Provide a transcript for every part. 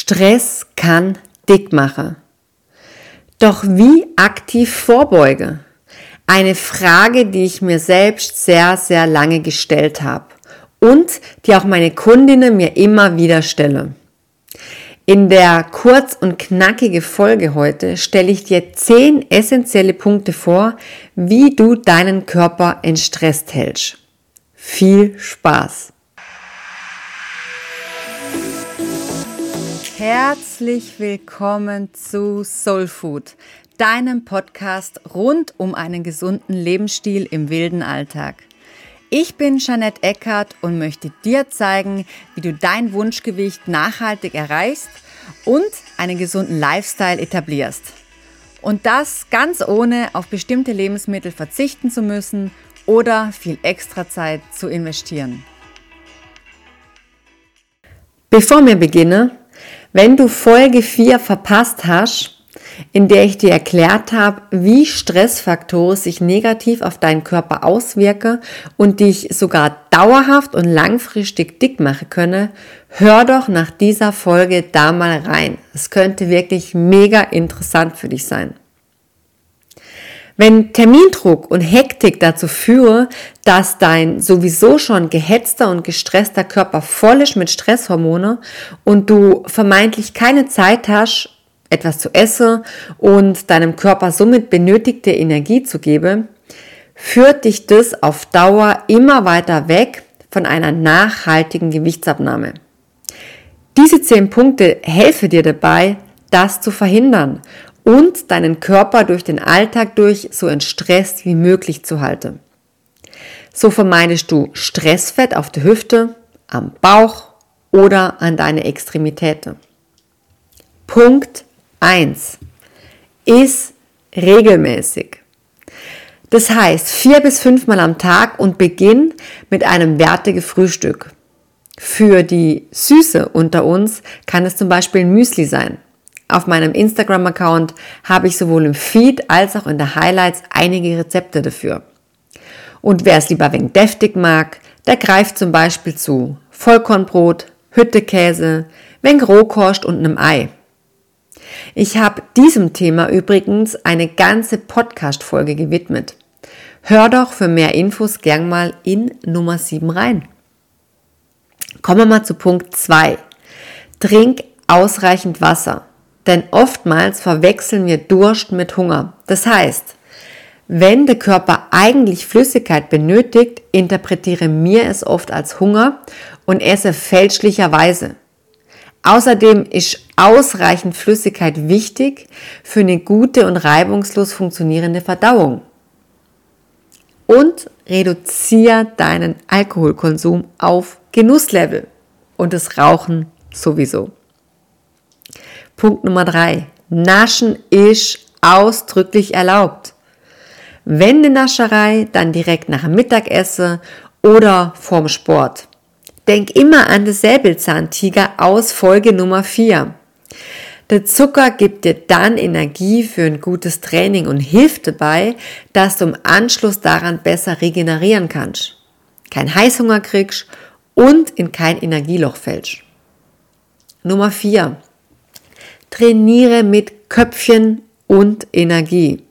Stress kann dick machen. Doch wie aktiv vorbeuge? Eine Frage, die ich mir selbst sehr, sehr lange gestellt habe und die auch meine Kundinnen mir immer wieder stellen. In der kurz und knackige Folge heute stelle ich dir zehn essentielle Punkte vor, wie du deinen Körper entstresst hältst. Viel Spaß! Herzlich willkommen zu Soul Food, deinem Podcast rund um einen gesunden Lebensstil im wilden Alltag. Ich bin Jeanette Eckert und möchte dir zeigen, wie du dein Wunschgewicht nachhaltig erreichst und einen gesunden Lifestyle etablierst. Und das ganz ohne auf bestimmte Lebensmittel verzichten zu müssen oder viel extra Zeit zu investieren. Bevor wir beginnen, wenn du Folge 4 verpasst hast, in der ich dir erklärt habe, wie Stressfaktoren sich negativ auf deinen Körper auswirken und dich sogar dauerhaft und langfristig dick machen können, hör doch nach dieser Folge da mal rein. Es könnte wirklich mega interessant für dich sein. Wenn Termindruck und Hektik dazu führen, dass dein sowieso schon gehetzter und gestresster Körper voll ist mit Stresshormonen und du vermeintlich keine Zeit hast, etwas zu essen und deinem Körper somit benötigte Energie zu geben, führt dich das auf Dauer immer weiter weg von einer nachhaltigen Gewichtsabnahme. Diese zehn Punkte helfen dir dabei, das zu verhindern und deinen Körper durch den Alltag durch so entstresst wie möglich zu halten. So vermeidest du Stressfett auf der Hüfte, am Bauch oder an deine Extremitäten. Punkt 1. Iss regelmäßig. Das heißt vier bis fünfmal am Tag und beginn mit einem wertigen Frühstück. Für die Süße unter uns kann es zum Beispiel Müsli sein. Auf meinem Instagram-Account habe ich sowohl im Feed als auch in der Highlights einige Rezepte dafür. Und wer es lieber wenig deftig mag, der greift zum Beispiel zu Vollkornbrot, Hüttekäse, wenig Rohkost und einem Ei. Ich habe diesem Thema übrigens eine ganze Podcast-Folge gewidmet. Hör doch für mehr Infos gern mal in Nummer 7 rein. Kommen wir mal zu Punkt 2. Trink ausreichend Wasser. Denn oftmals verwechseln wir Durst mit Hunger. Das heißt, wenn der Körper eigentlich Flüssigkeit benötigt, interpretiere mir es oft als Hunger und esse fälschlicherweise. Außerdem ist ausreichend Flüssigkeit wichtig für eine gute und reibungslos funktionierende Verdauung. Und reduziere deinen Alkoholkonsum auf Genusslevel und das Rauchen sowieso. Punkt Nummer drei. Naschen ist ausdrücklich erlaubt. Wenn die Nascherei, dann direkt nach dem Mittagessen oder vorm Sport. Denk immer an das Säbelzahntiger aus Folge Nummer 4. Der Zucker gibt dir dann Energie für ein gutes Training und hilft dabei, dass du im Anschluss daran besser regenerieren kannst, kein Heißhunger kriegst und in kein Energieloch fällst. Nummer 4. Trainiere mit Köpfchen und Energie.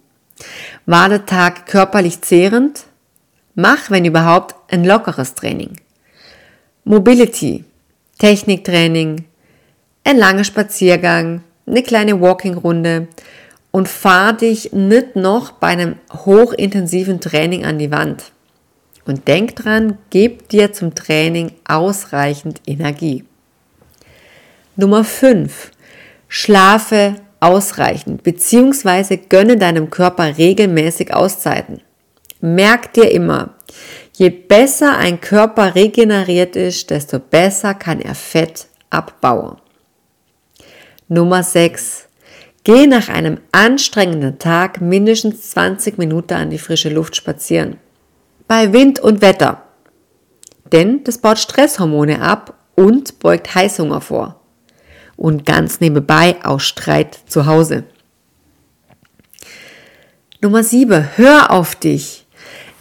War der Tag körperlich zehrend? Mach, wenn überhaupt, ein lockeres Training. Mobility, Techniktraining, ein langer Spaziergang, eine kleine Walking-Runde und fahr dich nicht noch bei einem hochintensiven Training an die Wand. Und denk dran, gib dir zum Training ausreichend Energie. Nummer 5. Schlafe ausreichend bzw. gönne deinem Körper regelmäßig Auszeiten. Merk dir immer, je besser ein Körper regeneriert ist, desto besser kann er Fett abbauen. Nummer 6. Geh nach einem anstrengenden Tag mindestens 20 Minuten an die frische Luft spazieren. Bei Wind und Wetter. Denn das baut Stresshormone ab und beugt Heißhunger vor und ganz nebenbei auch Streit zu Hause. Nummer 7. Hör auf dich.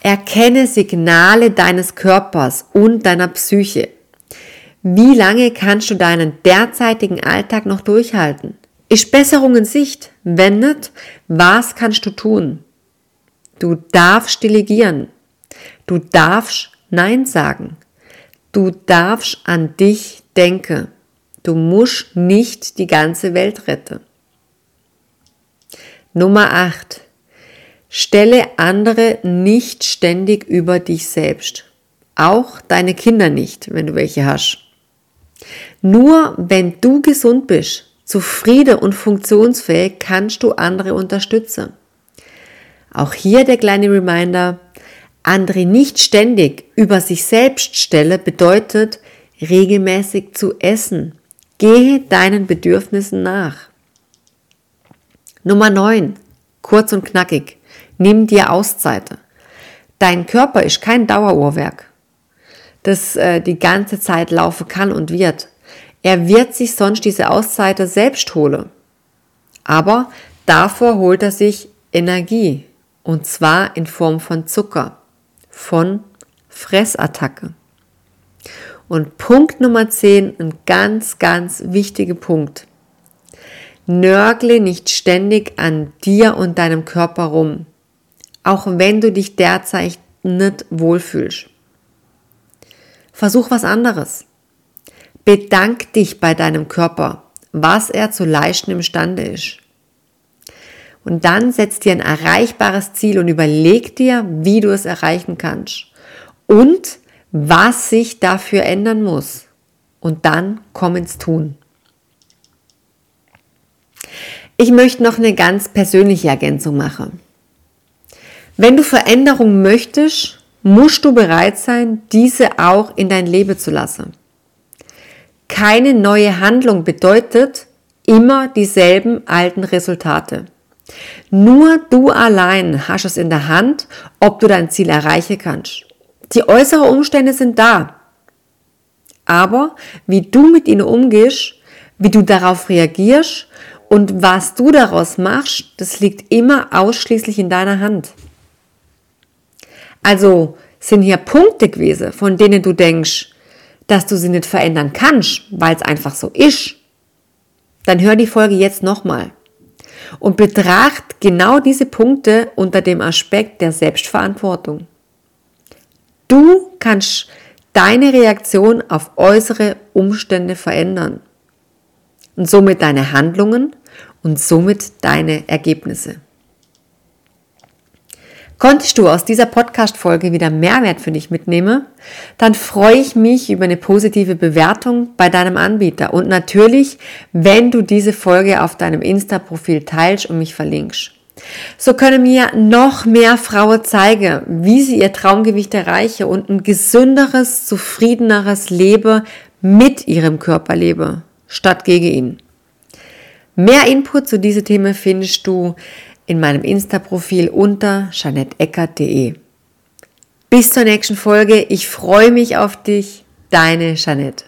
Erkenne Signale deines Körpers und deiner Psyche. Wie lange kannst du deinen derzeitigen Alltag noch durchhalten? Ist Besserung in Sicht? Wenn nicht, was kannst du tun? Du darfst delegieren. Du darfst Nein sagen. Du darfst an dich denken. Du musst nicht die ganze Welt retten. Nummer 8. Stelle andere nicht ständig über dich selbst. Auch deine Kinder nicht, wenn du welche hast. Nur wenn du gesund bist, zufrieden und funktionsfähig, kannst du andere unterstützen. Auch hier der kleine Reminder, andere nicht ständig über sich selbst stelle, bedeutet regelmäßig zu essen. Gehe deinen Bedürfnissen nach. Nummer 9. Kurz und knackig. Nimm dir Auszeiten. Dein Körper ist kein Daueruhrwerk, das äh, die ganze Zeit laufen kann und wird. Er wird sich sonst diese Auszeiten selbst holen. Aber davor holt er sich Energie. Und zwar in Form von Zucker, von Fressattacke. Und Punkt Nummer 10, ein ganz, ganz wichtiger Punkt. Nörgle nicht ständig an dir und deinem Körper rum auch wenn du dich derzeit nicht wohlfühlst. Versuch was anderes. Bedank dich bei deinem Körper, was er zu leisten imstande ist. Und dann setz dir ein erreichbares Ziel und überleg dir, wie du es erreichen kannst und was sich dafür ändern muss. Und dann komm ins Tun. Ich möchte noch eine ganz persönliche Ergänzung machen. Wenn du Veränderung möchtest, musst du bereit sein, diese auch in dein Leben zu lassen. Keine neue Handlung bedeutet immer dieselben alten Resultate. Nur du allein hast es in der Hand, ob du dein Ziel erreichen kannst. Die äußeren Umstände sind da. Aber wie du mit ihnen umgehst, wie du darauf reagierst und was du daraus machst, das liegt immer ausschließlich in deiner Hand. Also sind hier Punkte gewesen, von denen du denkst, dass du sie nicht verändern kannst, weil es einfach so ist. Dann hör die Folge jetzt nochmal und betracht genau diese Punkte unter dem Aspekt der Selbstverantwortung. Du kannst deine Reaktion auf äußere Umstände verändern und somit deine Handlungen und somit deine Ergebnisse. Konntest du aus dieser Podcast-Folge wieder Mehrwert für dich mitnehmen, dann freue ich mich über eine positive Bewertung bei deinem Anbieter und natürlich, wenn du diese Folge auf deinem Insta-Profil teilst und mich verlinkst. So können mir noch mehr Frauen zeigen, wie sie ihr Traumgewicht erreichen und ein gesünderes, zufriedeneres Leben mit ihrem Körper leben, statt gegen ihn. Mehr Input zu diesem Thema findest du in meinem Insta-Profil unter janetteckert.de. Bis zur nächsten Folge. Ich freue mich auf dich. Deine Jeanette.